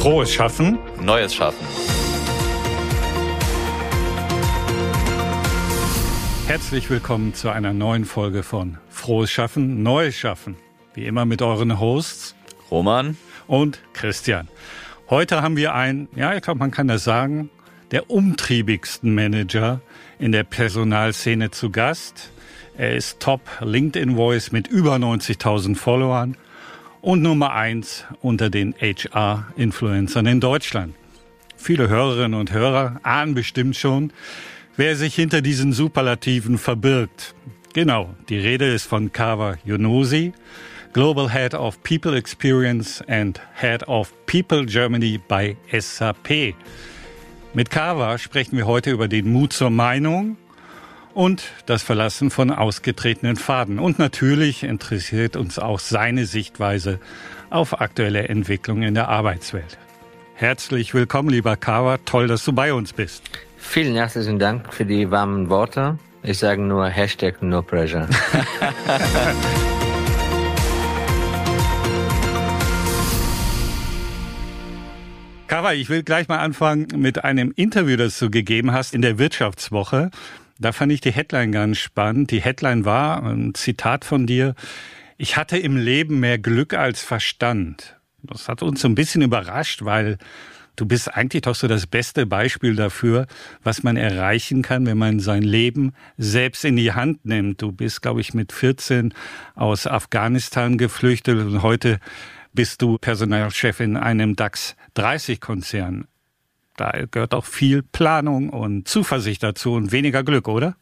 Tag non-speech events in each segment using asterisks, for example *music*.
Frohes Schaffen. Neues Schaffen. Herzlich willkommen zu einer neuen Folge von Frohes Schaffen, Neues Schaffen. Wie immer mit euren Hosts Roman und Christian. Heute haben wir einen, ja, ich glaube, man kann das sagen, der umtriebigsten Manager in der Personalszene zu Gast. Er ist Top LinkedIn Voice mit über 90.000 Followern und Nummer eins unter den HR-Influencern in Deutschland. Viele Hörerinnen und Hörer ahnen bestimmt schon, wer sich hinter diesen Superlativen verbirgt. Genau, die Rede ist von Kawa Yunusi, Global Head of People Experience and Head of People Germany bei SAP. Mit Kawa sprechen wir heute über den Mut zur Meinung und das Verlassen von ausgetretenen Faden. Und natürlich interessiert uns auch seine Sichtweise auf aktuelle Entwicklungen in der Arbeitswelt. Herzlich willkommen, lieber Kawa. Toll, dass du bei uns bist. Vielen herzlichen Dank für die warmen Worte. Ich sage nur Hashtag No Pressure. *laughs* Kawa, ich will gleich mal anfangen mit einem Interview, das du gegeben hast in der Wirtschaftswoche. Da fand ich die Headline ganz spannend. Die Headline war ein Zitat von dir. Ich hatte im Leben mehr Glück als Verstand. Das hat uns so ein bisschen überrascht, weil du bist eigentlich doch so das beste Beispiel dafür, was man erreichen kann, wenn man sein Leben selbst in die Hand nimmt. Du bist, glaube ich, mit 14 aus Afghanistan geflüchtet und heute bist du Personalchef in einem DAX 30 Konzern. Da gehört auch viel Planung und Zuversicht dazu und weniger Glück, oder?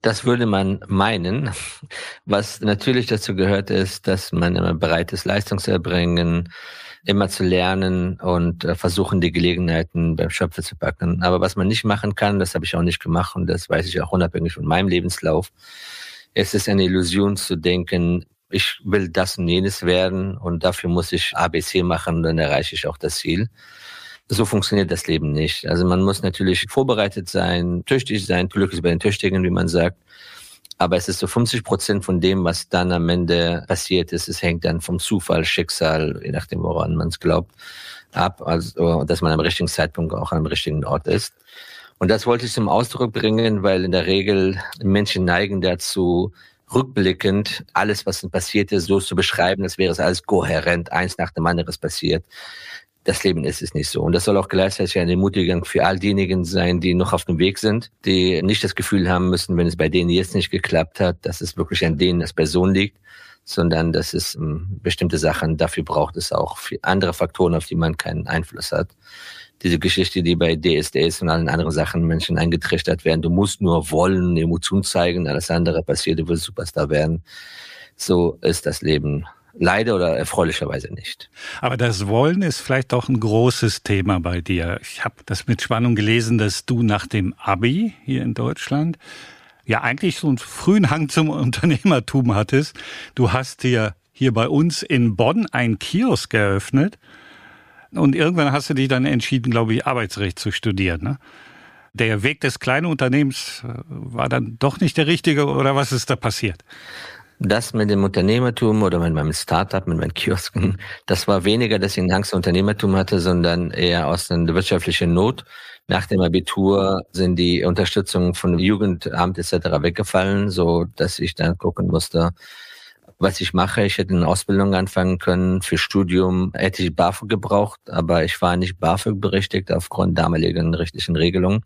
Das würde man meinen. Was natürlich dazu gehört, ist, dass man immer bereit ist, Leistung zu erbringen, immer zu lernen und äh, versuchen, die Gelegenheiten beim Schöpfer zu packen. Aber was man nicht machen kann, das habe ich auch nicht gemacht und das weiß ich auch unabhängig von meinem Lebenslauf, es ist eine Illusion zu denken, ich will das und jenes werden und dafür muss ich ABC machen, dann erreiche ich auch das Ziel so funktioniert das Leben nicht. Also man muss natürlich vorbereitet sein, tüchtig sein, Glück ist bei den Tüchtigen, wie man sagt. Aber es ist so 50 Prozent von dem, was dann am Ende passiert ist. Es hängt dann vom Zufall, Schicksal, je nachdem, woran man es glaubt, ab. Also, dass man am richtigen Zeitpunkt auch am richtigen Ort ist. Und das wollte ich zum Ausdruck bringen, weil in der Regel Menschen neigen dazu, rückblickend alles, was passiert ist, so zu beschreiben, als wäre es alles kohärent, eins nach dem anderen passiert das Leben ist es nicht so. Und das soll auch gleichzeitig eine Ermutigung für all diejenigen sein, die noch auf dem Weg sind, die nicht das Gefühl haben müssen, wenn es bei denen jetzt nicht geklappt hat, dass es wirklich an denen als Person liegt, sondern dass es ähm, bestimmte Sachen, dafür braucht es auch andere Faktoren, auf die man keinen Einfluss hat. Diese Geschichte, die bei DSDS und allen anderen Sachen Menschen eingetrichtert werden, du musst nur wollen, Emotion zeigen, alles andere passiert, du willst Superstar werden. So ist das Leben Leider oder erfreulicherweise nicht. Aber das Wollen ist vielleicht auch ein großes Thema bei dir. Ich habe das mit Spannung gelesen, dass du nach dem Abi hier in Deutschland ja eigentlich so einen frühen Hang zum Unternehmertum hattest. Du hast dir hier bei uns in Bonn ein Kiosk eröffnet und irgendwann hast du dich dann entschieden, glaube ich, Arbeitsrecht zu studieren. Ne? Der Weg des kleinen Unternehmens äh, war dann doch nicht der richtige oder was ist da passiert? Das mit dem Unternehmertum oder mit meinem Startup, mit meinen Kiosken, das war weniger, dass ich Angst vor Unternehmertum hatte, sondern eher aus einer wirtschaftlichen Not. Nach dem Abitur sind die Unterstützung von Jugendamt etc. weggefallen, so dass ich dann gucken musste, was ich mache. Ich hätte eine Ausbildung anfangen können. Für Studium hätte ich BAföG gebraucht, aber ich war nicht BAföG berechtigt aufgrund damaligen rechtlichen Regelungen.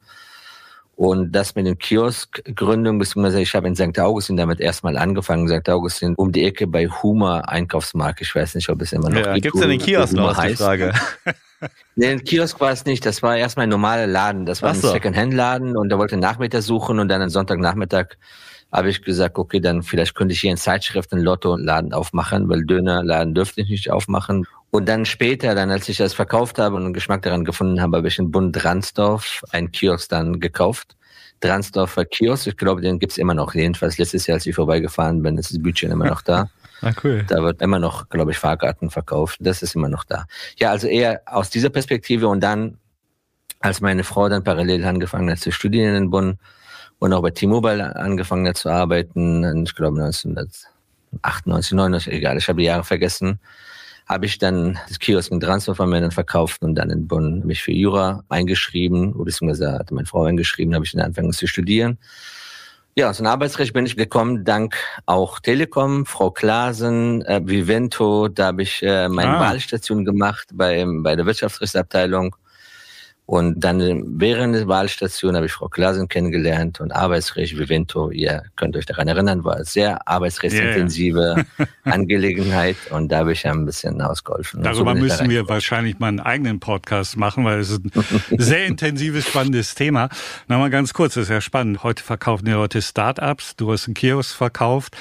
Und das mit dem Kioskgründung, beziehungsweise ich habe in St. Augustin damit erstmal angefangen. St. Augustin um die Ecke bei Hummer Einkaufsmarkt. Ich weiß nicht, ob es immer noch ja, gibt. Gibt es denn den Kiosk noch, heißt. die Frage? *laughs* nee, ein Kiosk war es nicht. Das war erstmal ein normaler Laden. Das war so. ein Second-Hand-Laden und da wollte Nachmittag suchen und dann am Sonntagnachmittag habe ich gesagt, okay, dann vielleicht könnte ich hier in Zeitschriften Lotto-Laden aufmachen, weil Dönerladen dürfte ich nicht aufmachen. Und dann später, dann als ich das verkauft habe und einen Geschmack daran gefunden habe, habe ich in Bund Dransdorf einen Kiosk dann gekauft. Dransdorfer Kiosk, ich glaube, den gibt's immer noch. Jedenfalls letztes Jahr, als ich vorbeigefahren bin, ist das Bütchen immer noch da. *laughs* Ah, cool. Da wird immer noch, glaube ich, Fahrkarten verkauft. Das ist immer noch da. Ja, also eher aus dieser Perspektive und dann, als meine Frau dann parallel angefangen hat zu studieren in Bonn, und auch bei T-Mobile angefangen zu arbeiten, ich glaube 1998, 99, egal, ich habe die Jahre vergessen, habe ich dann das Kiosk mit Transfervermögen verkauft und dann in Bonn mich für Jura eingeschrieben, oder beziehungsweise hatte meine Frau eingeschrieben, habe ich dann angefangen zu studieren. Ja, aus dem Arbeitsrecht bin ich gekommen, dank auch Telekom, Frau Klasen, äh, Vivento, da habe ich äh, meine ah. Wahlstation gemacht bei, bei der Wirtschaftsrechtsabteilung und dann während der Wahlstation habe ich Frau Klasen kennengelernt und Arbeitsrecht Vivento, ihr könnt euch daran erinnern, war eine sehr arbeitsrechtsintensive yeah. *laughs* *laughs* Angelegenheit und da habe ich ja ein bisschen ausgeholfen. Darüber so müssen wir wahrscheinlich mal einen eigenen Podcast machen, weil es ist ein *laughs* sehr intensives, spannendes Thema. Nochmal ganz kurz, das ist ja spannend. Heute verkaufen die Leute Startups, du hast einen Kiosk verkauft.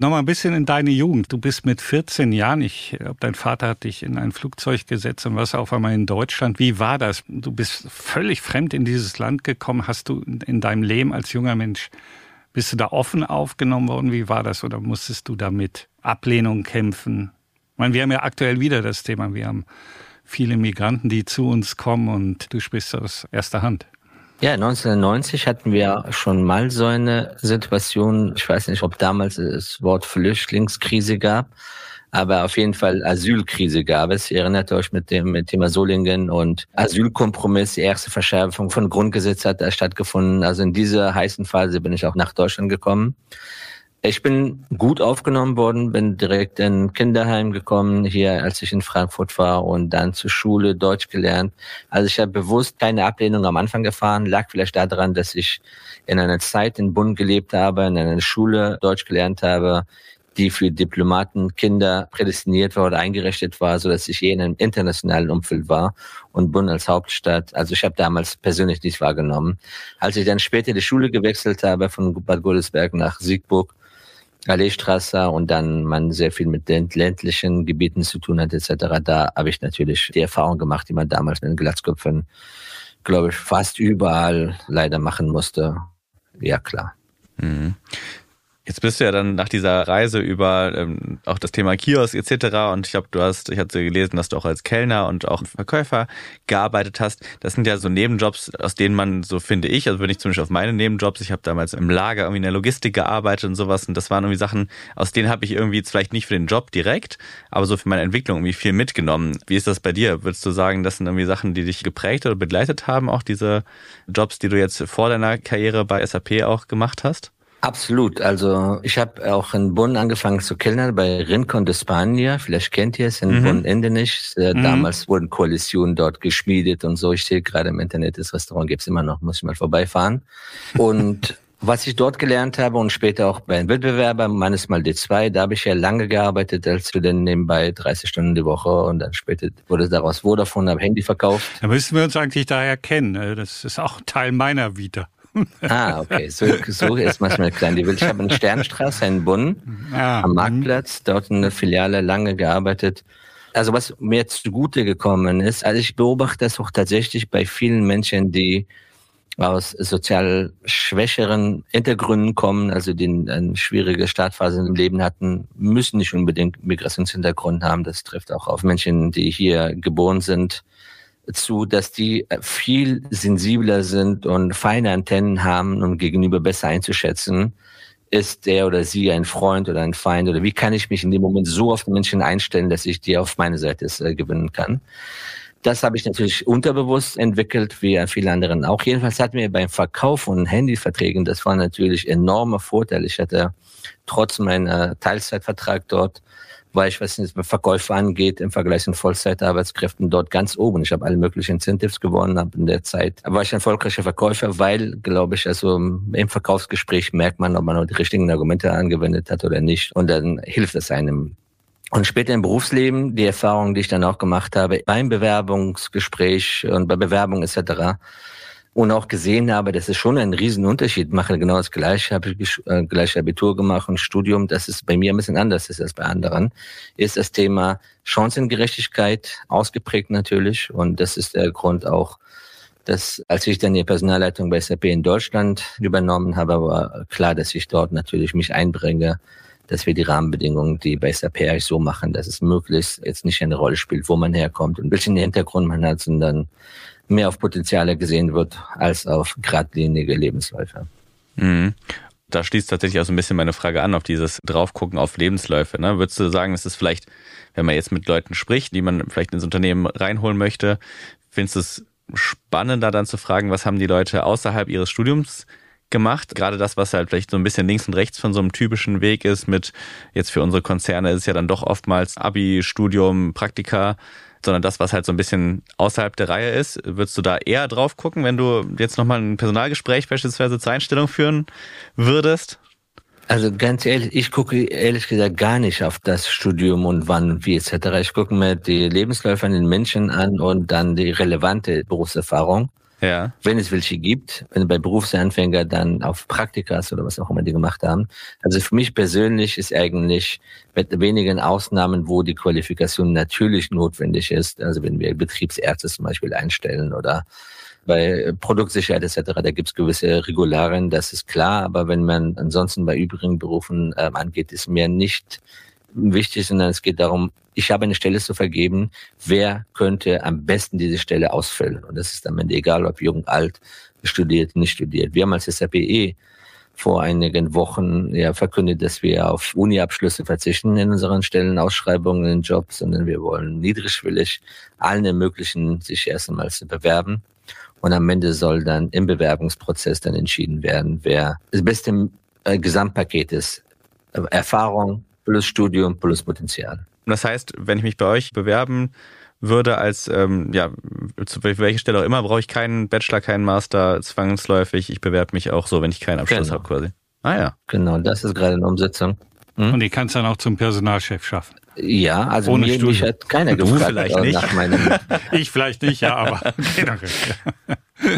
Nochmal ein bisschen in deine Jugend. Du bist mit 14 Jahren, ich glaube, dein Vater hat dich in ein Flugzeug gesetzt und warst auf einmal in Deutschland. Wie war das? Du bist völlig fremd in dieses Land gekommen. Hast du in deinem Leben als junger Mensch, bist du da offen aufgenommen worden? Wie war das? Oder musstest du da mit Ablehnung kämpfen? Ich meine, wir haben ja aktuell wieder das Thema. Wir haben viele Migranten, die zu uns kommen und du sprichst aus erster Hand. Ja, 1990 hatten wir schon mal so eine Situation. Ich weiß nicht, ob damals das Wort Flüchtlingskrise gab, aber auf jeden Fall Asylkrise gab es. Ihr erinnert euch mit dem Thema Solingen und Asylkompromiss. Die erste Verschärfung von Grundgesetz hat da stattgefunden. Also in dieser heißen Phase bin ich auch nach Deutschland gekommen. Ich bin gut aufgenommen worden, bin direkt in Kinderheim gekommen, hier als ich in Frankfurt war und dann zur Schule Deutsch gelernt. Also ich habe bewusst keine Ablehnung am Anfang gefahren, lag vielleicht daran, dass ich in einer Zeit in Bonn gelebt habe, in einer Schule Deutsch gelernt habe, die für Diplomaten, Kinder prädestiniert war oder eingerichtet war, so dass ich je in einem internationalen Umfeld war und Bonn als Hauptstadt. Also ich habe damals persönlich nichts wahrgenommen. Als ich dann später die Schule gewechselt habe von Bad Godesberg nach Siegburg, Alleestraße und dann man sehr viel mit den ländlichen Gebieten zu tun hat etc. Da habe ich natürlich die Erfahrung gemacht, die man damals mit den Glatzköpfen, glaube ich, fast überall leider machen musste. Ja, klar. Mhm. Jetzt bist du ja dann nach dieser Reise über ähm, auch das Thema Kiosk etc. Und ich habe, du hast, ich hatte gelesen, dass du auch als Kellner und auch Verkäufer gearbeitet hast. Das sind ja so Nebenjobs, aus denen man, so finde ich, also wenn ich zum Beispiel auf meine Nebenjobs, ich habe damals im Lager irgendwie in der Logistik gearbeitet und sowas. Und das waren irgendwie Sachen, aus denen habe ich irgendwie jetzt vielleicht nicht für den Job direkt, aber so für meine Entwicklung irgendwie viel mitgenommen. Wie ist das bei dir? Würdest du sagen, das sind irgendwie Sachen, die dich geprägt oder begleitet haben, auch diese Jobs, die du jetzt vor deiner Karriere bei SAP auch gemacht hast? Absolut. Also ich habe auch in Bonn angefangen zu kellnern bei Rincon de Spania. Vielleicht kennt ihr es in mhm. Bonn Endenich. Äh, mhm. Damals wurden Koalitionen dort geschmiedet und so. Ich sehe gerade im Internet, das Restaurant gibt's immer noch, muss ich mal vorbeifahren. *laughs* Und was ich dort gelernt habe und später auch bei einem Wettbewerber, meines Mal D2, da habe ich ja lange gearbeitet als Student nebenbei, 30 Stunden die Woche und dann später wurde daraus Vodafone, habe Handy verkauft. Da müssen wir uns eigentlich daher kennen. Ne? Das ist auch Teil meiner Vita. Ah, okay. So, so ist manchmal klein. Die will. Ich habe in Sternstraße in Bonn ah, am Marktplatz, dort eine Filiale lange gearbeitet. Also was mir zugute gekommen ist, also ich beobachte das auch tatsächlich bei vielen Menschen, die aus sozial schwächeren Hintergründen kommen, also die eine schwierige Startphase im Leben hatten, müssen nicht unbedingt Migrationshintergrund haben. Das trifft auch auf Menschen, die hier geboren sind zu, dass die äh, viel sensibler sind und feine Antennen haben, um gegenüber besser einzuschätzen, ist der oder sie ein Freund oder ein Feind oder wie kann ich mich in dem Moment so auf den Menschen einstellen, dass ich die auf meine Seite äh, gewinnen kann. Das habe ich natürlich unterbewusst entwickelt, wie viele anderen auch. Jedenfalls hatten wir beim Verkauf von Handyverträgen, das war natürlich enormer Vorteil. Ich hatte trotz meiner Teilzeitvertrag dort war ich, was den Verkäufe angeht, im Vergleich zu Vollzeitarbeitskräften dort ganz oben. Ich habe alle möglichen Incentives gewonnen, habe in der Zeit war ich ein erfolgreicher Verkäufer, weil, glaube ich, also im Verkaufsgespräch merkt man, ob man die richtigen Argumente angewendet hat oder nicht. Und dann hilft es einem. Und später im Berufsleben, die Erfahrung, die ich dann auch gemacht habe, beim Bewerbungsgespräch und bei Bewerbung etc., und auch gesehen habe, das ist schon ein Riesenunterschied. Mache genau das Gleiche, habe ich äh, gleich Abitur gemacht und Studium. Das ist bei mir ein bisschen anders ist als bei anderen. Ist das Thema Chancengerechtigkeit ausgeprägt natürlich. Und das ist der Grund auch, dass als ich dann die Personalleitung bei SAP in Deutschland übernommen habe, war klar, dass ich dort natürlich mich einbringe, dass wir die Rahmenbedingungen, die bei SAP eigentlich so machen, dass es möglichst jetzt nicht eine Rolle spielt, wo man herkommt und welchen Hintergrund man hat, sondern mehr auf Potenziale gesehen wird als auf geradlinige Lebensläufe. Mhm. Da schließt tatsächlich auch so ein bisschen meine Frage an, auf dieses Draufgucken auf Lebensläufe. Ne? Würdest du sagen, es ist vielleicht, wenn man jetzt mit Leuten spricht, die man vielleicht ins Unternehmen reinholen möchte, findest du es spannender dann zu fragen, was haben die Leute außerhalb ihres Studiums gemacht. Gerade das, was halt vielleicht so ein bisschen links und rechts von so einem typischen Weg ist, mit jetzt für unsere Konzerne ist es ja dann doch oftmals Abi, Studium, Praktika, sondern das, was halt so ein bisschen außerhalb der Reihe ist. Würdest du da eher drauf gucken, wenn du jetzt nochmal ein Personalgespräch beispielsweise zur Einstellung führen würdest? Also ganz ehrlich, ich gucke ehrlich gesagt gar nicht auf das Studium und wann wie etc. Ich gucke mir die Lebensläufe an den Menschen an und dann die relevante Berufserfahrung. Ja. Wenn es welche gibt, wenn bei Berufsanfänger dann auf Praktikas oder was auch immer die gemacht haben. Also für mich persönlich ist eigentlich mit wenigen Ausnahmen, wo die Qualifikation natürlich notwendig ist. Also wenn wir Betriebsärzte zum Beispiel einstellen oder bei Produktsicherheit etc., da gibt es gewisse Regularien, das ist klar, aber wenn man ansonsten bei übrigen Berufen äh, angeht, ist mir nicht wichtig, sondern es geht darum, ich habe eine Stelle zu vergeben, wer könnte am besten diese Stelle ausfüllen. Und das ist am Ende egal, ob jung, alt, studiert, nicht studiert. Wir haben als SAPE vor einigen Wochen ja verkündet, dass wir auf Uni-Abschlüsse verzichten in unseren Stellenausschreibungen, in Jobs, sondern wir wollen niedrigschwellig allen ermöglichen, sich erst einmal zu bewerben. Und am Ende soll dann im Bewerbungsprozess dann entschieden werden, wer das beste äh, Gesamtpaket ist. Erfahrung, plus Studium plus Potenzial. Das heißt, wenn ich mich bei euch bewerben würde als, ähm, ja, zu welcher Stelle auch immer, brauche ich keinen Bachelor, keinen Master zwangsläufig. Ich bewerbe mich auch so, wenn ich keinen Abschluss genau. habe quasi. Ah ja. Genau, das ist gerade eine Umsetzung. Hm? Und die kannst dann auch zum Personalchef schaffen. Ja, also Ohne mir, mich hat keiner du gefragt. vielleicht nicht. Nach meinem *laughs* ich vielleicht nicht, ja, aber *laughs* generell.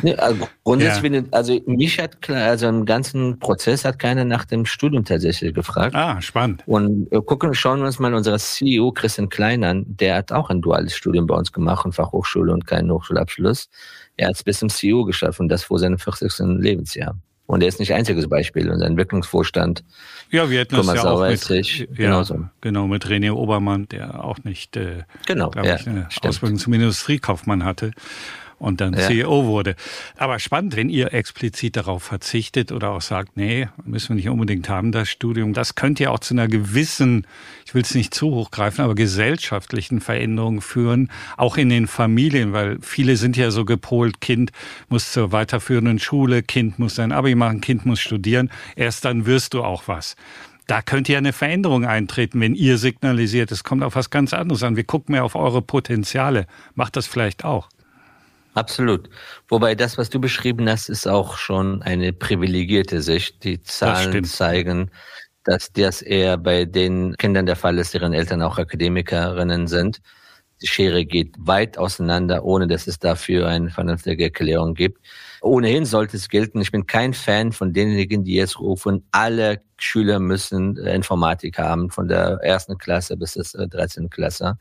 Nee, also grundsätzlich, ja. also mich hat klar, also im ganzen Prozess hat keiner nach dem Studium tatsächlich gefragt. Ah, spannend. Und äh, gucken, schauen wir uns mal unseren CEO Christian Klein an. Der hat auch ein duales Studium bei uns gemacht, und Fachhochschule und keinen Hochschulabschluss. Er hat es bis zum CEO geschafft und das vor seinem 40. Lebensjahr. Und er ist nicht ein einziges Beispiel. Unser Entwicklungsvorstand. Ja, wir hätten Thomas das ja auch mit, ja, genauso. genau, mit René Obermann, der auch nicht, äh, genau, ja, ich, eine stimmt. Ausbildung zum Industriekaufmann hatte und dann ja. CEO wurde. Aber spannend, wenn ihr explizit darauf verzichtet oder auch sagt, nee, müssen wir nicht unbedingt haben, das Studium. Das könnte ja auch zu einer gewissen, ich will es nicht zu hoch greifen, aber gesellschaftlichen Veränderung führen, auch in den Familien, weil viele sind ja so gepolt, Kind muss zur weiterführenden Schule, Kind muss sein Abi machen, Kind muss studieren. Erst dann wirst du auch was da könnte ja eine Veränderung eintreten, wenn ihr signalisiert, es kommt auf was ganz anderes an. Wir gucken mehr auf eure Potenziale. Macht das vielleicht auch. Absolut. Wobei das, was du beschrieben hast, ist auch schon eine privilegierte Sicht. Die Zahlen das zeigen, dass das eher bei den Kindern der Fall ist, deren Eltern auch Akademikerinnen sind. Die Schere geht weit auseinander, ohne dass es dafür eine vernünftige Erklärung gibt. Ohnehin sollte es gelten, ich bin kein Fan von denjenigen, die jetzt rufen, alle Schüler müssen Informatik haben, von der ersten Klasse bis zur 13. Klasse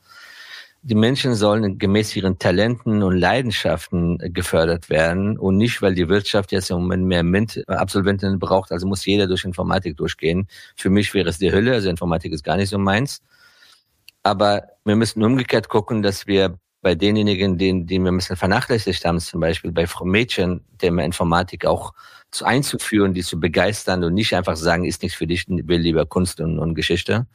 die Menschen sollen gemäß ihren Talenten und Leidenschaften gefördert werden und nicht, weil die Wirtschaft jetzt im Moment mehr MINT-Absolventen braucht, also muss jeder durch Informatik durchgehen. Für mich wäre es die Hölle, also Informatik ist gar nicht so meins. Aber wir müssen umgekehrt gucken, dass wir bei denjenigen, die, die wir ein bisschen vernachlässigt haben, zum Beispiel bei Mädchen, Thema Informatik auch zu einzuführen, die zu begeistern und nicht einfach sagen, ist nichts für dich, will lieber Kunst und, und Geschichte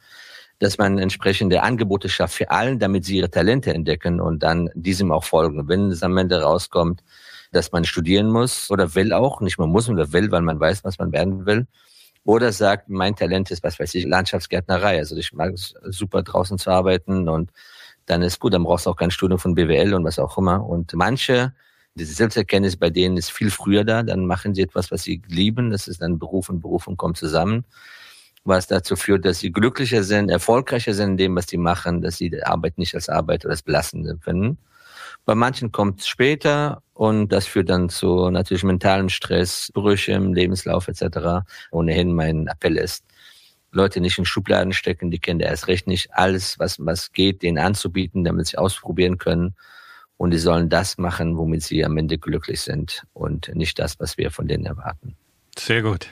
dass man entsprechende Angebote schafft für allen, damit sie ihre Talente entdecken und dann diesem auch folgen. Wenn es am Ende rauskommt, dass man studieren muss oder will auch, nicht man muss oder will, weil man weiß, was man werden will, oder sagt, mein Talent ist, was weiß ich, Landschaftsgärtnerei. Also ich mag es super draußen zu arbeiten und dann ist gut, dann brauchst du auch kein Studium von BWL und was auch immer. Und manche, diese Selbsterkenntnis bei denen ist viel früher da, dann machen sie etwas, was sie lieben. Das ist dann Beruf und Berufung kommen zusammen was dazu führt, dass sie glücklicher sind, erfolgreicher sind in dem, was sie machen, dass sie die Arbeit nicht als Arbeit oder als belastend empfinden. Bei manchen kommt es später und das führt dann zu natürlich mentalem Stress, Brüche im Lebenslauf etc. Ohnehin mein Appell ist, Leute nicht in Schubladen stecken, die Kinder erst recht nicht. Alles, was, was geht, denen anzubieten, damit sie ausprobieren können. Und die sollen das machen, womit sie am Ende glücklich sind und nicht das, was wir von denen erwarten. Sehr gut.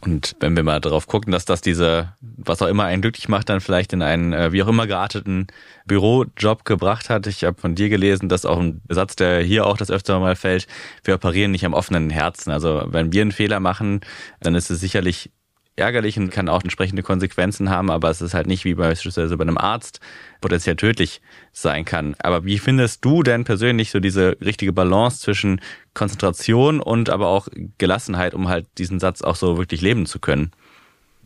Und wenn wir mal darauf gucken, dass das diese, was auch immer einen glücklich macht, dann vielleicht in einen äh, wie auch immer gearteten Bürojob gebracht hat. Ich habe von dir gelesen, dass auch ein Satz, der hier auch das öfter mal fällt, wir operieren nicht am offenen Herzen. Also wenn wir einen Fehler machen, dann ist es sicherlich ärgerlich und kann auch entsprechende Konsequenzen haben, aber es ist halt nicht wie beispielsweise bei einem Arzt potenziell tödlich sein kann. Aber wie findest du denn persönlich so diese richtige Balance zwischen Konzentration und aber auch Gelassenheit, um halt diesen Satz auch so wirklich leben zu können?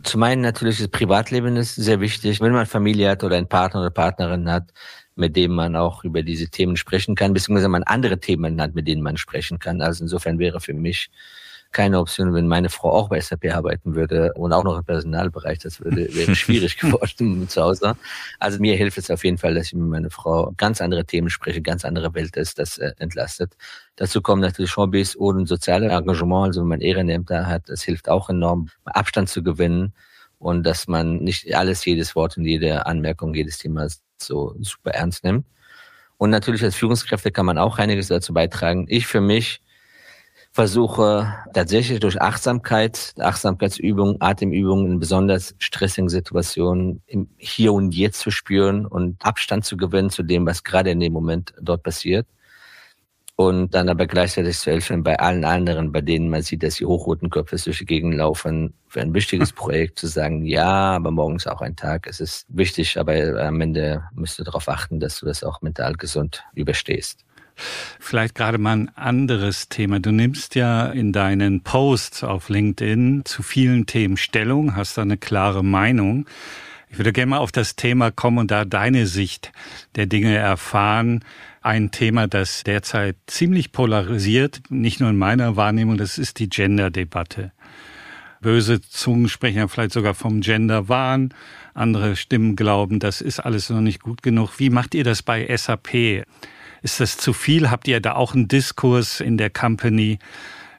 Zum einen natürlich das Privatleben ist sehr wichtig. Wenn man Familie hat oder einen Partner oder Partnerin hat, mit dem man auch über diese Themen sprechen kann, beziehungsweise man andere Themen hat, mit denen man sprechen kann. Also insofern wäre für mich keine Option, wenn meine Frau auch bei SAP arbeiten würde und auch noch im Personalbereich. Das würde, wäre *laughs* schwierig geworden *laughs* zu Hause. Also mir hilft es auf jeden Fall, dass ich mit meiner Frau ganz andere Themen spreche, ganz andere Welt ist, das äh, entlastet. Dazu kommen natürlich Hobbys und soziale Engagement, also wenn man Ehrenämter hat, das hilft auch enorm, Abstand zu gewinnen und dass man nicht alles, jedes Wort und jede Anmerkung, jedes Thema so super ernst nimmt. Und natürlich als Führungskräfte kann man auch einiges dazu beitragen. Ich für mich versuche tatsächlich durch Achtsamkeit, Achtsamkeitsübungen, Atemübungen in besonders stressigen Situationen im Hier und Jetzt zu spüren und Abstand zu gewinnen zu dem, was gerade in dem Moment dort passiert. Und dann aber gleichzeitig zu helfen bei allen anderen, bei denen man sieht, dass die hochroten Köpfe durch die Gegend laufen, für ein wichtiges *laughs* Projekt zu sagen, ja, aber morgen ist auch ein Tag. Es ist wichtig, aber am Ende müsst du darauf achten, dass du das auch mental gesund überstehst. Vielleicht gerade mal ein anderes Thema. Du nimmst ja in deinen Posts auf LinkedIn zu vielen Themen Stellung, hast da eine klare Meinung. Ich würde gerne mal auf das Thema kommen und da deine Sicht der Dinge erfahren. Ein Thema, das derzeit ziemlich polarisiert, nicht nur in meiner Wahrnehmung, das ist die Gender-Debatte. Böse Zungen sprechen ja vielleicht sogar vom Gender-Wahn. Andere Stimmen glauben, das ist alles noch nicht gut genug. Wie macht ihr das bei SAP? Ist das zu viel? Habt ihr da auch einen Diskurs in der Company?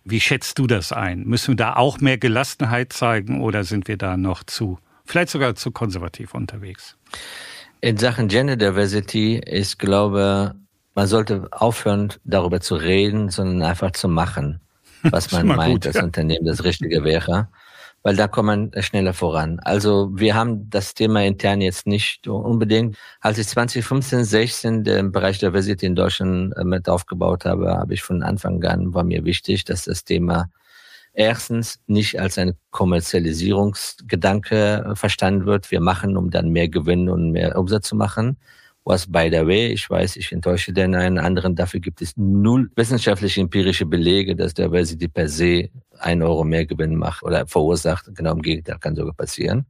Wie schätzt du das ein? Müssen wir da auch mehr Gelassenheit zeigen oder sind wir da noch zu, vielleicht sogar zu konservativ unterwegs? In Sachen Gender Diversity, ich glaube, man sollte aufhören, darüber zu reden, sondern einfach zu machen, was *laughs* man meint, gut, das ja. Unternehmen das Richtige wäre weil da kommt man schneller voran. Also wir haben das Thema intern jetzt nicht unbedingt. Als ich 2015, 16 den Bereich der Diversity in Deutschland äh, mit aufgebaut habe, habe ich von Anfang an, war mir wichtig, dass das Thema erstens nicht als ein Kommerzialisierungsgedanke verstanden wird. Wir machen, um dann mehr Gewinn und mehr Umsatz zu machen. Was by the way, ich weiß, ich enttäusche den einen anderen, dafür gibt es null wissenschaftliche empirische Belege, dass Diversity per se ein Euro mehr Gewinn macht oder verursacht. Genau im Gegenteil kann sogar passieren.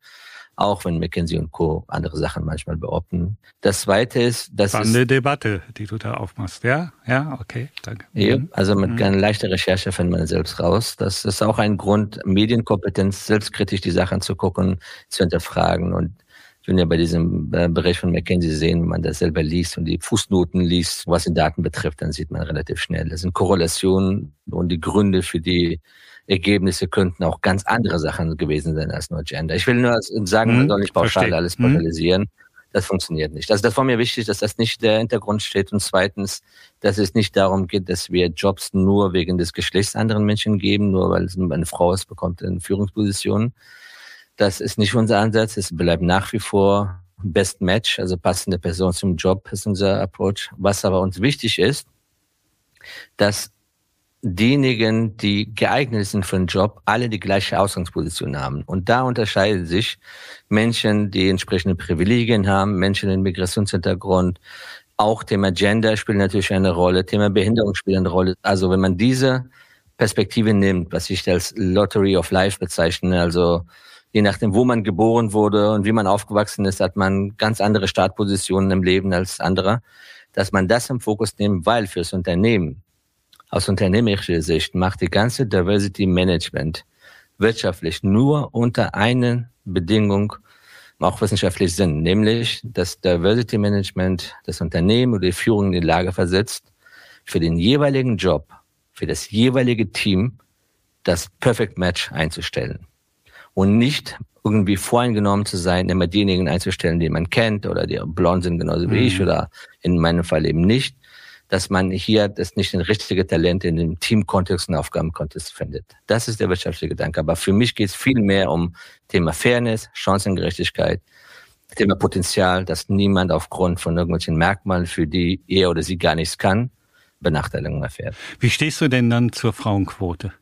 Auch wenn McKinsey und Co. andere Sachen manchmal behaupten. Das zweite ist, dass Spannende es, Debatte, die du da aufmachst. Ja, ja, okay, danke. Ja, mhm. also mit mhm. einer leichten Recherche findet man selbst raus. Das ist auch ein Grund, Medienkompetenz, selbstkritisch die Sachen zu gucken, zu hinterfragen. Und ich bin ja bei diesem äh, Bericht von McKinsey sehen, wenn man das selber liest und die Fußnoten liest, was die Daten betrifft, dann sieht man relativ schnell. Das sind Korrelationen und die Gründe für die Ergebnisse könnten auch ganz andere Sachen gewesen sein als nur Gender. Ich will nur sagen, mhm, man soll nicht pauschal verstehe. alles mhm. pauschalisieren. Mhm. Das funktioniert nicht. Also das war mir wichtig, dass das nicht der Hintergrund steht. Und zweitens, dass es nicht darum geht, dass wir Jobs nur wegen des Geschlechts anderen Menschen geben, nur weil es eine Frau ist, bekommt eine Führungsposition. Das ist nicht unser Ansatz. Es bleibt nach wie vor Best Match, also passende Person zum Job ist unser Approach. Was aber uns wichtig ist, dass diejenigen, die geeignet sind für den Job, alle die gleiche Ausgangsposition haben. Und da unterscheiden sich Menschen, die entsprechende Privilegien haben, Menschen mit Migrationshintergrund. Auch Thema Gender spielt natürlich eine Rolle, Thema Behinderung spielt eine Rolle. Also wenn man diese Perspektive nimmt, was ich als Lottery of Life bezeichne, also je nachdem, wo man geboren wurde und wie man aufgewachsen ist, hat man ganz andere Startpositionen im Leben als andere, dass man das im Fokus nimmt, weil fürs Unternehmen aus unternehmerischer Sicht macht die ganze Diversity Management wirtschaftlich nur unter einer Bedingung auch wissenschaftlich Sinn, nämlich dass Diversity Management das Unternehmen oder die Führung in die Lage versetzt, für den jeweiligen Job, für das jeweilige Team das Perfect Match einzustellen und nicht irgendwie voreingenommen zu sein, immer diejenigen einzustellen, die man kennt oder die blond sind genauso wie mhm. ich oder in meinem Fall eben nicht, dass man hier das nicht ein richtige Talent in dem Teamkontext und Aufgabenkontext findet. Das ist der wirtschaftliche Gedanke. Aber für mich geht es viel mehr um Thema Fairness, Chancengerechtigkeit, Thema Potenzial, dass niemand aufgrund von irgendwelchen Merkmalen, für die er oder sie gar nichts kann, Benachteiligung erfährt. Wie stehst du denn dann zur Frauenquote?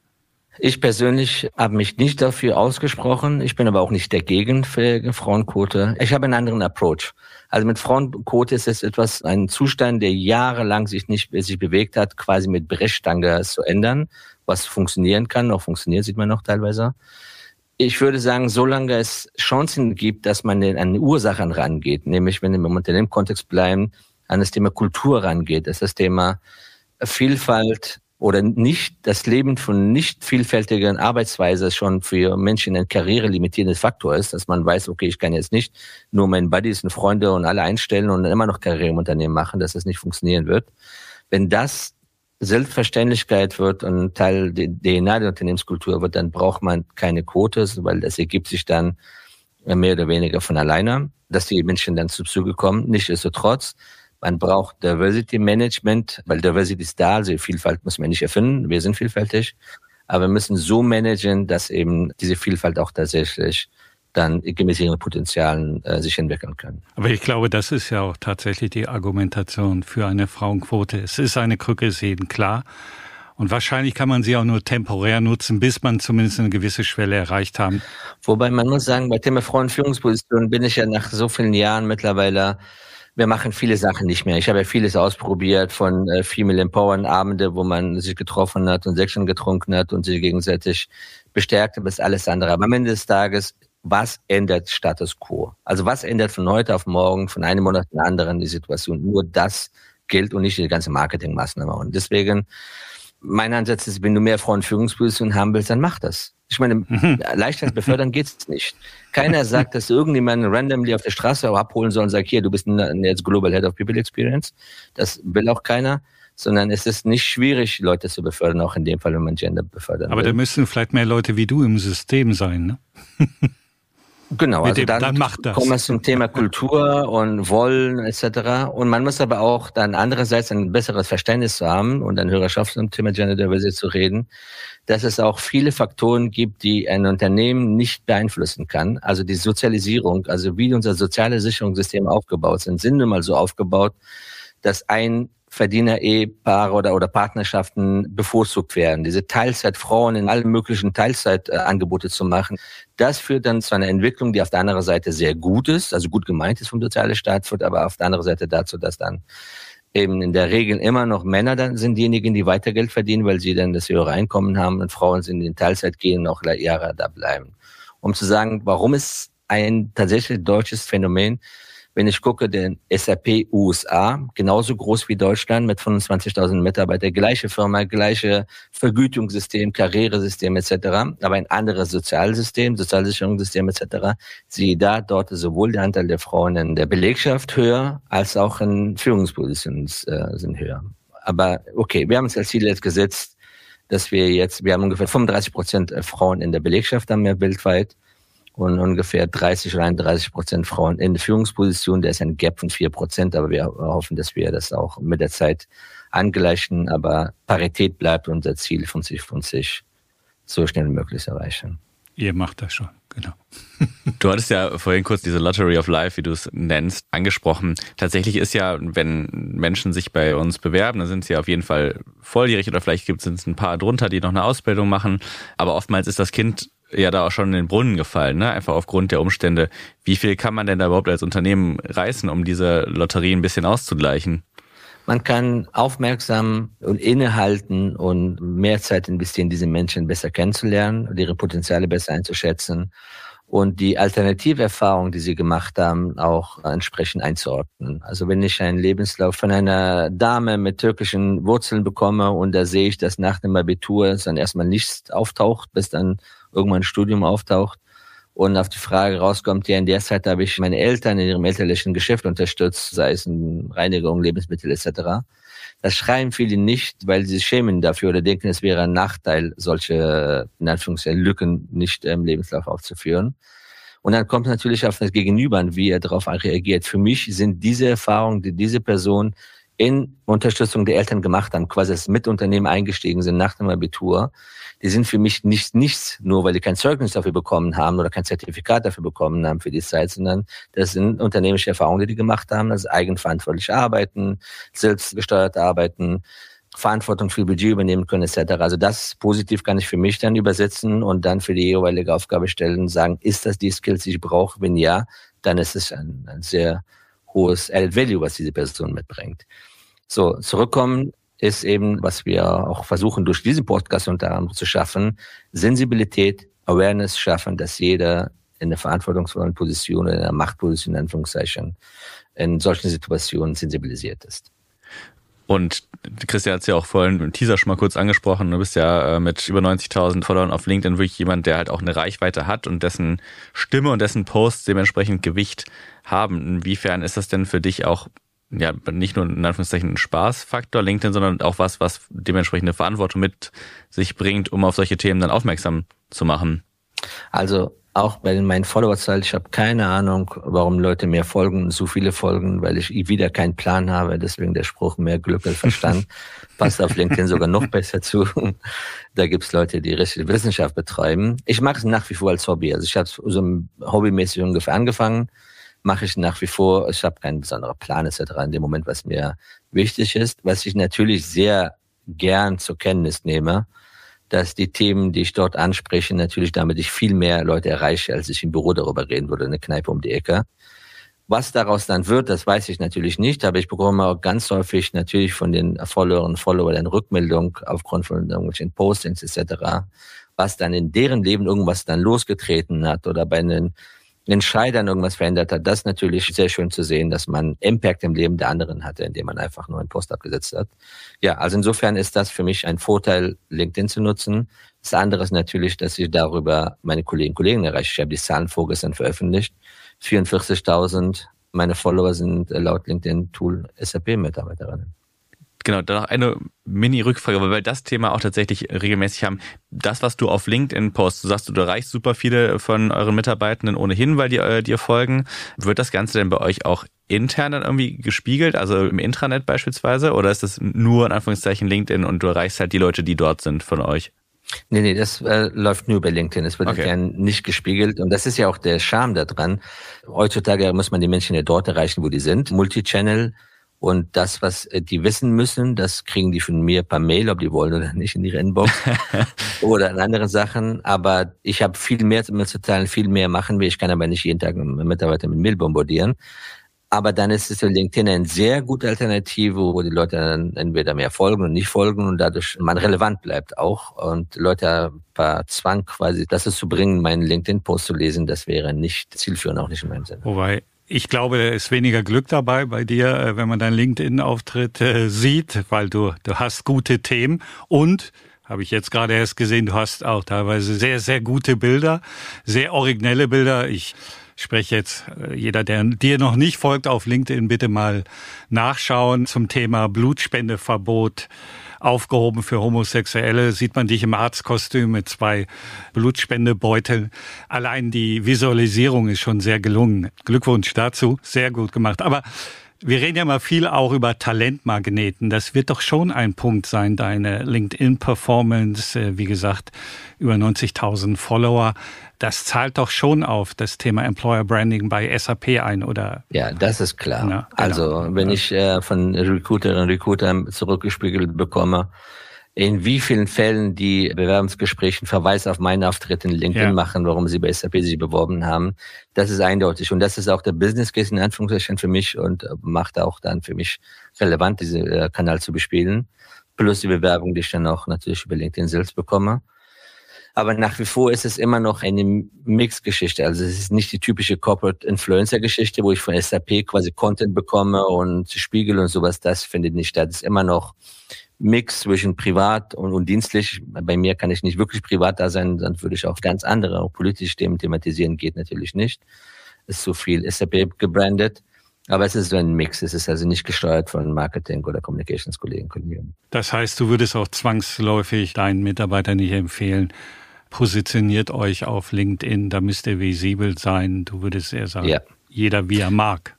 Ich persönlich habe mich nicht dafür ausgesprochen. Ich bin aber auch nicht dagegen für Frauenquote. Ich habe einen anderen Approach. Also mit Frauenquote ist es etwas, ein Zustand, der jahrelang sich nicht sich bewegt hat, quasi mit Brechstange zu ändern, was funktionieren kann, auch funktioniert, sieht man noch teilweise. Ich würde sagen, solange es Chancen gibt, dass man an Ursachen rangeht, nämlich wenn wir im Unternehmenskontext bleiben, an das Thema Kultur rangeht, dass das Thema Vielfalt oder nicht das Leben von nicht vielfältigen Arbeitsweise schon für Menschen ein Karriere limitierendes Faktor ist, dass man weiß, okay, ich kann jetzt nicht nur meinen Buddies und Freunde und alle einstellen und immer noch Karriere im Unternehmen machen, dass das nicht funktionieren wird. Wenn das Selbstverständlichkeit wird und Teil der DNA der Unternehmenskultur wird, dann braucht man keine Quote, weil das ergibt sich dann mehr oder weniger von alleine, dass die Menschen dann zu Züge kommen. Nichtsdestotrotz man braucht Diversity Management, weil Diversity ist da, also Vielfalt muss man nicht erfinden, wir sind vielfältig, aber wir müssen so managen, dass eben diese Vielfalt auch tatsächlich dann gemäß ihren Potenzialen äh, sich entwickeln können. Aber ich glaube, das ist ja auch tatsächlich die Argumentation für eine Frauenquote. Es ist eine Krücke, ist eben klar. Und wahrscheinlich kann man sie auch nur temporär nutzen, bis man zumindest eine gewisse Schwelle erreicht haben. Wobei man muss sagen, bei Thema Frauenführungsposition bin ich ja nach so vielen Jahren mittlerweile wir machen viele Sachen nicht mehr. Ich habe ja vieles ausprobiert von äh, Female Empowering Abende, wo man sich getroffen hat und Sechsen getrunken hat und sich gegenseitig bestärkt, bis alles andere. Aber am Ende des Tages, was ändert Status Quo? Also was ändert von heute auf morgen, von einem Monat in den anderen die Situation? Nur das gilt und nicht die ganze Marketingmaßnahme. Und deswegen, mein Ansatz ist, wenn du mehr Frauenführungspositionen haben willst, dann mach das. Ich meine, mhm. leichter befördern geht's nicht. Keiner sagt, dass irgendjemand randomly auf der Straße abholen soll und sagt, hier, du bist jetzt Global Head of People Experience. Das will auch keiner sondern es ist nicht schwierig, Leute zu befördern, auch in dem Fall, wenn man Gender befördern Aber will. da müssen vielleicht mehr Leute wie du im System sein, ne? *laughs* Genau, also dann, dann macht das. kommen wir zum Thema Kultur und Wollen etc. Und man muss aber auch dann andererseits ein besseres Verständnis haben und ein Hörerschaft zum Thema Gender Diversity zu reden, dass es auch viele Faktoren gibt, die ein Unternehmen nicht beeinflussen kann. Also die Sozialisierung, also wie unser soziale Sicherungssystem aufgebaut sind, sind nun mal so aufgebaut, dass ein Verdiener-Ehepaare oder, oder Partnerschaften bevorzugt werden. Diese Teilzeitfrauen in allen möglichen Teilzeitangebote zu machen, das führt dann zu einer Entwicklung, die auf der anderen Seite sehr gut ist, also gut gemeint ist vom sozialen Staat, führt aber auf der anderen Seite dazu, dass dann eben in der Regel immer noch Männer dann sind diejenigen, die weiter Geld verdienen, weil sie dann das höhere Einkommen haben und Frauen sind in Teilzeit gehen, noch Jahre da bleiben. Um zu sagen, warum ist ein tatsächlich deutsches Phänomen, wenn ich gucke, den SAP USA, genauso groß wie Deutschland mit 25.000 Mitarbeitern, gleiche Firma, gleiche Vergütungssystem, Karrieresystem etc., aber ein anderes Sozialsystem, Sozialsicherungssystem etc. Siehe da, dort ist sowohl der Anteil der Frauen in der Belegschaft höher, als auch in Führungspositionen äh, sind höher. Aber okay, wir haben uns als Ziel jetzt gesetzt, dass wir jetzt, wir haben ungefähr 35 Prozent Frauen in der Belegschaft haben wir weltweit und ungefähr 30 oder 31 Prozent Frauen in der Führungsposition. Da ist ein Gap von 4 Prozent, aber wir hoffen, dass wir das auch mit der Zeit angleichen. Aber Parität bleibt unser Ziel von sich von sich so schnell wie möglich erreichen. Ihr macht das schon, genau. *laughs* Du hattest ja vorhin kurz diese Lottery of Life, wie du es nennst, angesprochen. Tatsächlich ist ja, wenn Menschen sich bei uns bewerben, dann sind sie auf jeden Fall volljährig oder vielleicht gibt es ein paar drunter, die noch eine Ausbildung machen. Aber oftmals ist das Kind ja da auch schon in den Brunnen gefallen, ne? einfach aufgrund der Umstände. Wie viel kann man denn da überhaupt als Unternehmen reißen, um diese Lotterie ein bisschen auszugleichen? Man kann aufmerksam und innehalten und mehr Zeit investieren, diese Menschen besser kennenzulernen und ihre Potenziale besser einzuschätzen und die Alternativerfahrung, die sie gemacht haben, auch entsprechend einzuordnen. Also wenn ich einen Lebenslauf von einer Dame mit türkischen Wurzeln bekomme und da sehe ich, dass nach dem Abitur dann erstmal nichts auftaucht, bis dann irgendwann ein Studium auftaucht und auf die Frage rauskommt, ja, in der Zeit habe ich meine Eltern in ihrem elterlichen Geschäft unterstützt, sei es in Reinigung, Lebensmittel etc. Das schreiben viele nicht, weil sie schämen dafür oder denken, es wäre ein Nachteil, solche, in Anführungszeichen, Lücken nicht im Lebenslauf aufzuführen. Und dann kommt natürlich auf das Gegenüber wie er darauf reagiert. Für mich sind diese Erfahrungen, die diese Person in Unterstützung der Eltern gemacht haben, quasi als Mitunternehmen eingestiegen sind nach dem Abitur, die sind für mich nicht nichts, nur weil die kein Zeugnis dafür bekommen haben oder kein Zertifikat dafür bekommen haben für die Zeit, sondern das sind unternehmerische Erfahrungen, die die gemacht haben, also eigenverantwortlich arbeiten, selbstgesteuert arbeiten, Verantwortung für Budget übernehmen können etc. Also das positiv kann ich für mich dann übersetzen und dann für die jeweilige Aufgabe stellen sagen, ist das die Skills, die ich brauche? Wenn ja, dann ist es ein, ein sehr hohes Added Value, was diese Person mitbringt. So, zurückkommen ist eben, was wir auch versuchen durch diesen Podcast unter anderem zu schaffen, Sensibilität, Awareness schaffen, dass jeder in der verantwortungsvollen Position, in der Machtposition, in Anführungszeichen, in solchen Situationen sensibilisiert ist. Und Christian hat es ja auch vorhin im Teaser schon mal kurz angesprochen. Du bist ja äh, mit über 90.000 Followern auf LinkedIn wirklich jemand, der halt auch eine Reichweite hat und dessen Stimme und dessen Posts dementsprechend Gewicht haben. Inwiefern ist das denn für dich auch ja, nicht nur in Anführungszeichen ein Spaßfaktor LinkedIn, sondern auch was, was dementsprechend eine Verantwortung mit sich bringt, um auf solche Themen dann aufmerksam zu machen. Also auch bei meinen Followerzahl, ich habe keine Ahnung, warum Leute mir folgen, so viele folgen, weil ich wieder keinen Plan habe. Deswegen der Spruch, mehr Glück als Verstand, *laughs* passt auf LinkedIn sogar noch besser zu. Da gibt's Leute, die richtige Wissenschaft betreiben. Ich mache es nach wie vor als Hobby. Also ich habe so hobbymäßig ungefähr angefangen mache ich nach wie vor. Ich habe keinen besonderen Plan etc. in dem Moment, was mir wichtig ist. Was ich natürlich sehr gern zur Kenntnis nehme, dass die Themen, die ich dort anspreche, natürlich damit ich viel mehr Leute erreiche, als ich im Büro darüber reden würde, eine Kneipe um die Ecke. Was daraus dann wird, das weiß ich natürlich nicht, aber ich bekomme auch ganz häufig natürlich von den Followern und Followern eine Rückmeldung aufgrund von irgendwelchen Postings etc., was dann in deren Leben irgendwas dann losgetreten hat oder bei den Entscheidern irgendwas verändert hat, das ist natürlich sehr schön zu sehen, dass man Impact im Leben der anderen hatte, indem man einfach nur einen Post abgesetzt hat. Ja, also insofern ist das für mich ein Vorteil, LinkedIn zu nutzen. Das andere ist natürlich, dass ich darüber meine Kolleginnen und Kollegen erreiche. Ich habe die Zahlen vorgestern veröffentlicht. 44.000 meine Follower sind laut LinkedIn-Tool SAP-Mitarbeiterinnen. Genau, dann noch eine Mini-Rückfrage, weil wir das Thema auch tatsächlich regelmäßig haben. Das, was du auf LinkedIn postest, du sagst, du erreichst super viele von euren Mitarbeitenden ohnehin, weil die äh, dir folgen. Wird das Ganze denn bei euch auch intern dann irgendwie gespiegelt, also im Intranet beispielsweise? Oder ist das nur in Anführungszeichen LinkedIn und du erreichst halt die Leute, die dort sind von euch? Nee, nee, das äh, läuft nur bei LinkedIn. Es wird okay. gern nicht gespiegelt. Und das ist ja auch der Charme daran. Heutzutage muss man die Menschen ja dort erreichen, wo die sind. Multichannel und das, was äh, die wissen müssen, das kriegen die von mir per Mail, ob die wollen oder nicht, in ihre Inbox *laughs* oder in anderen Sachen. Aber ich habe viel mehr zu teilen, viel mehr machen wir. Ich kann aber nicht jeden Tag Mitarbeiter mit Mail bombardieren. Aber dann ist es für LinkedIn eine sehr gute Alternative, wo die Leute dann entweder mehr folgen und nicht folgen und dadurch man relevant bleibt auch. Und Leute per Zwang quasi, das zu bringen, meinen LinkedIn-Post zu lesen, das wäre nicht zielführend, auch nicht in meinem Sinne. Wobei ich glaube, da ist weniger Glück dabei bei dir, äh, wenn man deinen LinkedIn-Auftritt äh, sieht, weil du, du hast gute Themen und habe ich jetzt gerade erst gesehen, du hast auch teilweise sehr, sehr gute Bilder, sehr originelle Bilder. Ich spreche jetzt, äh, jeder, der dir noch nicht folgt auf LinkedIn, bitte mal nachschauen zum Thema Blutspendeverbot aufgehoben für Homosexuelle. Sieht man dich im Arztkostüm mit zwei Blutspendebeuteln. Allein die Visualisierung ist schon sehr gelungen. Glückwunsch dazu. Sehr gut gemacht. Aber wir reden ja mal viel auch über Talentmagneten. Das wird doch schon ein Punkt sein, deine LinkedIn-Performance. Äh, wie gesagt, über 90.000 Follower. Das zahlt doch schon auf das Thema Employer Branding bei SAP ein, oder? Ja, das ist klar. Ja, genau. Also, wenn ich äh, von Recruiterinnen und Recruitern zurückgespiegelt bekomme, in wie vielen Fällen die Bewerbungsgesprächen Verweis auf meinen Auftritt in LinkedIn ja. machen, warum sie bei SAP sich beworben haben. Das ist eindeutig. Und das ist auch der Business Case in Anführungszeichen für mich und macht auch dann für mich relevant, diesen äh, Kanal zu bespielen. Plus die Bewerbung, die ich dann auch natürlich über LinkedIn selbst bekomme. Aber nach wie vor ist es immer noch eine Mixgeschichte. Also es ist nicht die typische Corporate Influencer Geschichte, wo ich von SAP quasi Content bekomme und Spiegel und sowas. Das findet nicht statt. Es ist immer noch Mix zwischen privat und, und dienstlich. Bei mir kann ich nicht wirklich privat da sein, dann würde ich auch ganz andere, auch politische Themen thematisieren, geht natürlich nicht. Es ist so viel SAP gebrandet. Aber es ist so ein Mix. Es ist also nicht gesteuert von Marketing oder Communications-Kollegen. Das heißt, du würdest auch zwangsläufig deinen Mitarbeitern nicht empfehlen, positioniert euch auf LinkedIn, da müsst ihr visibel sein. Du würdest eher sagen, ja. jeder wie er mag.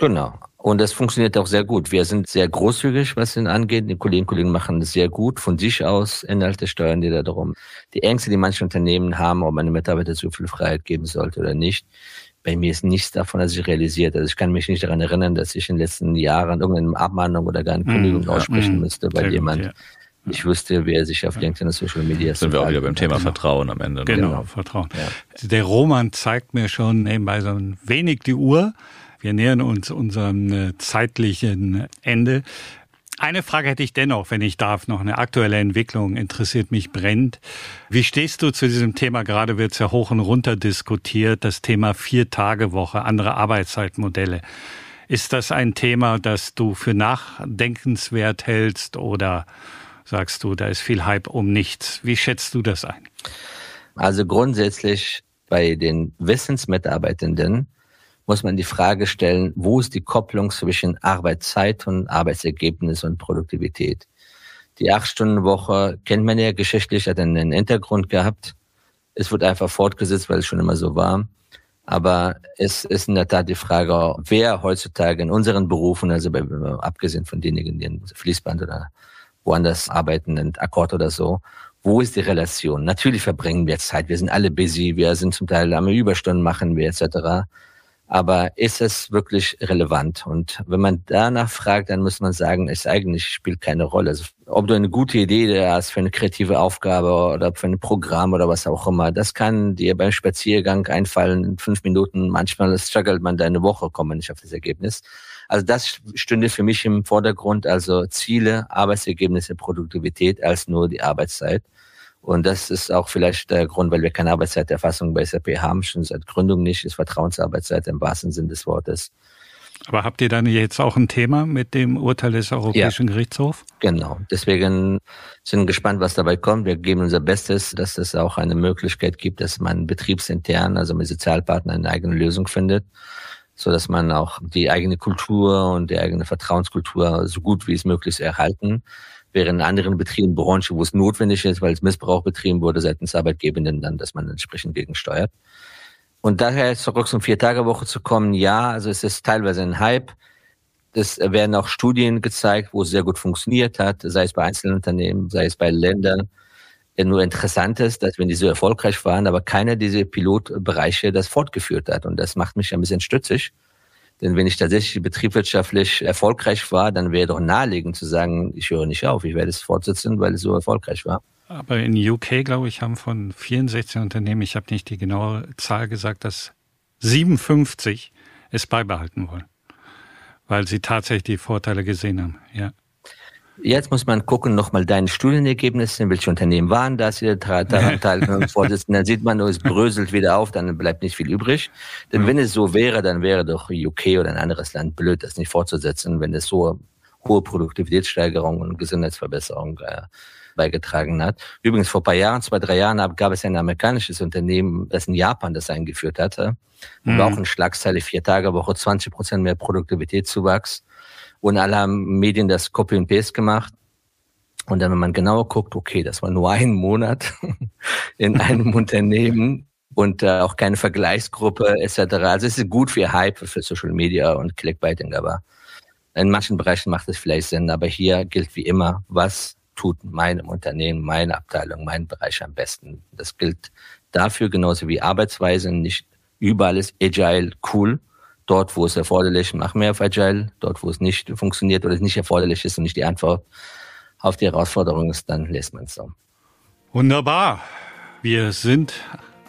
Genau. Und das funktioniert auch sehr gut. Wir sind sehr großzügig, was den angeht. Die Kolleginnen und Kollegen machen das sehr gut von sich aus. Inhalte steuern die da darum. Die Ängste, die manche Unternehmen haben, ob eine Mitarbeiter zu viel Freiheit geben sollte oder nicht. Bei mir ist nichts davon, dass ich realisiert. Also ich kann mich nicht daran erinnern, dass ich in den letzten Jahren irgendeine Abmahnung oder gar eine Kündigung mm, aussprechen mm, müsste, weil jemand gut, ja. ich wüsste, wer sich auf LinkedIn und Social Media Sind wir auch wieder beim Thema genau. Vertrauen am Ende. Ne? Genau, genau. Vertrauen. Ja. Der Roman zeigt mir schon nebenbei so ein wenig die Uhr. Wir nähern uns unserem äh, zeitlichen Ende. Eine Frage hätte ich dennoch, wenn ich darf, noch eine aktuelle Entwicklung interessiert mich brennt. Wie stehst du zu diesem Thema? Gerade wird es ja hoch und runter diskutiert, das Thema Vier-Tage-Woche, andere Arbeitszeitmodelle. Ist das ein Thema, das du für nachdenkenswert hältst oder sagst du, da ist viel Hype um nichts? Wie schätzt du das ein? Also grundsätzlich bei den Wissensmitarbeitenden muss man die Frage stellen, wo ist die Kopplung zwischen Arbeitszeit und Arbeitsergebnis und Produktivität? Die Acht-Stunden-Woche kennt man ja geschichtlich, hat einen Hintergrund gehabt. Es wird einfach fortgesetzt, weil es schon immer so war. Aber es ist in der Tat die Frage, wer heutzutage in unseren Berufen, also bei, abgesehen von denjenigen, die in Fließband oder woanders arbeiten, in Akkord oder so, wo ist die Relation? Natürlich verbringen wir Zeit, wir sind alle busy, wir sind zum Teil am Überstunden machen wir etc. Aber ist es wirklich relevant? Und wenn man danach fragt, dann muss man sagen, es eigentlich spielt keine Rolle. Also, ob du eine gute Idee hast für eine kreative Aufgabe oder für ein Programm oder was auch immer, das kann dir beim Spaziergang einfallen in fünf Minuten. Manchmal struggelt man deine Woche, kommt man nicht auf das Ergebnis. Also das stünde für mich im Vordergrund, also Ziele, Arbeitsergebnisse, Produktivität als nur die Arbeitszeit. Und das ist auch vielleicht der Grund, weil wir keine Arbeitszeiterfassung bei SAP haben, schon seit Gründung nicht, ist Vertrauensarbeitszeit im wahrsten Sinn des Wortes. Aber habt ihr dann jetzt auch ein Thema mit dem Urteil des Europäischen ja, Gerichtshofs? Genau. Deswegen sind wir gespannt, was dabei kommt. Wir geben unser Bestes, dass es auch eine Möglichkeit gibt, dass man betriebsintern, also mit Sozialpartnern eine eigene Lösung findet, so dass man auch die eigene Kultur und die eigene Vertrauenskultur so gut wie es möglich erhalten während in anderen Betrieben, Branchen, wo es notwendig ist, weil es Missbrauch betrieben wurde seitens Arbeitgebenden, dann, dass man entsprechend gegensteuert. Und daher zurück zum Vier-Tage-Woche zu kommen, ja, also es ist teilweise ein Hype. Es werden auch Studien gezeigt, wo es sehr gut funktioniert hat, sei es bei einzelnen Unternehmen, sei es bei Ländern. Nur interessant ist, dass wenn die so erfolgreich waren, aber keiner dieser Pilotbereiche das fortgeführt hat. Und das macht mich ein bisschen stützig. Denn wenn ich tatsächlich betriebswirtschaftlich erfolgreich war, dann wäre doch naheliegend zu sagen, ich höre nicht auf, ich werde es fortsetzen, weil es so erfolgreich war. Aber in UK, glaube ich, haben von 64 Unternehmen, ich habe nicht die genaue Zahl gesagt, dass 57 es beibehalten wollen, weil sie tatsächlich die Vorteile gesehen haben. Ja. Jetzt muss man gucken, nochmal deine Studienergebnisse, welche Unternehmen waren das, die *laughs* daran teilgenommen vorsitzen. Dann sieht man, es bröselt wieder auf, dann bleibt nicht viel übrig. Denn wenn es so wäre, dann wäre doch UK oder ein anderes Land blöd, das nicht fortzusetzen, wenn es so hohe Produktivitätssteigerung und Gesundheitsverbesserung äh, beigetragen hat. Übrigens, vor paar Jahren, zwei, drei Jahren, gab es ein amerikanisches Unternehmen, das in Japan das eingeführt hatte. Und mhm. auch in Schlagzeile vier Tage Woche 20 Prozent mehr Produktivitätszuwachs. Und alle haben Medien das Copy and Paste gemacht. Und dann, wenn man genauer guckt, okay, das war nur ein Monat *laughs* in einem Unternehmen und äh, auch keine Vergleichsgruppe etc. Also es ist gut für Hype, für Social Media und Clickbaiting, aber in manchen Bereichen macht es vielleicht Sinn. Aber hier gilt wie immer, was tut meinem Unternehmen, meine Abteilung, mein Bereich am besten. Das gilt dafür genauso wie Arbeitsweise. Nicht überall ist Agile cool, Dort, wo es erforderlich, machen wir auf Agile. Dort, wo es nicht funktioniert oder es nicht erforderlich ist und nicht die Antwort auf die Herausforderung ist, dann lässt man es so. Wunderbar. Wir sind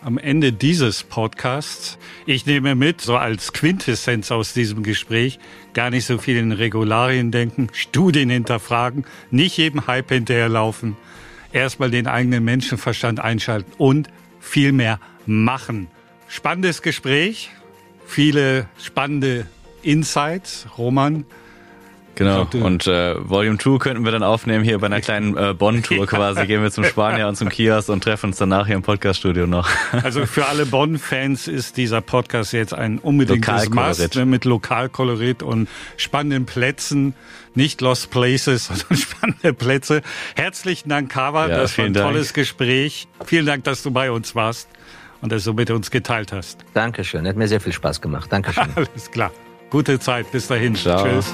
am Ende dieses Podcasts. Ich nehme mit, so als Quintessenz aus diesem Gespräch, gar nicht so viel in Regularien denken, Studien hinterfragen, nicht jedem Hype hinterherlaufen, erstmal den eigenen Menschenverstand einschalten und viel mehr machen. Spannendes Gespräch viele spannende Insights. Roman, Genau. Und äh, Volume 2 könnten wir dann aufnehmen hier bei einer kleinen äh, Bonn-Tour *laughs* quasi. Gehen wir zum Spanier und zum Kiosk und treffen uns danach hier im Podcaststudio noch. *laughs* Also für alle Bonn-Fans ist dieser Podcast jetzt ein unbedingtes Must mit Lokalkolorit und spannenden Plätzen. Nicht Lost Places, *laughs* sondern spannende Plätze. Herzlichen Dank, Kava. Ja, das war ein tolles Dank. Gespräch. Vielen Dank, dass du bei uns warst und das so mit uns geteilt hast. Dankeschön, hat mir sehr viel Spaß gemacht. Dankeschön. *laughs* Alles klar. Gute Zeit. Bis dahin. Ciao. Tschüss.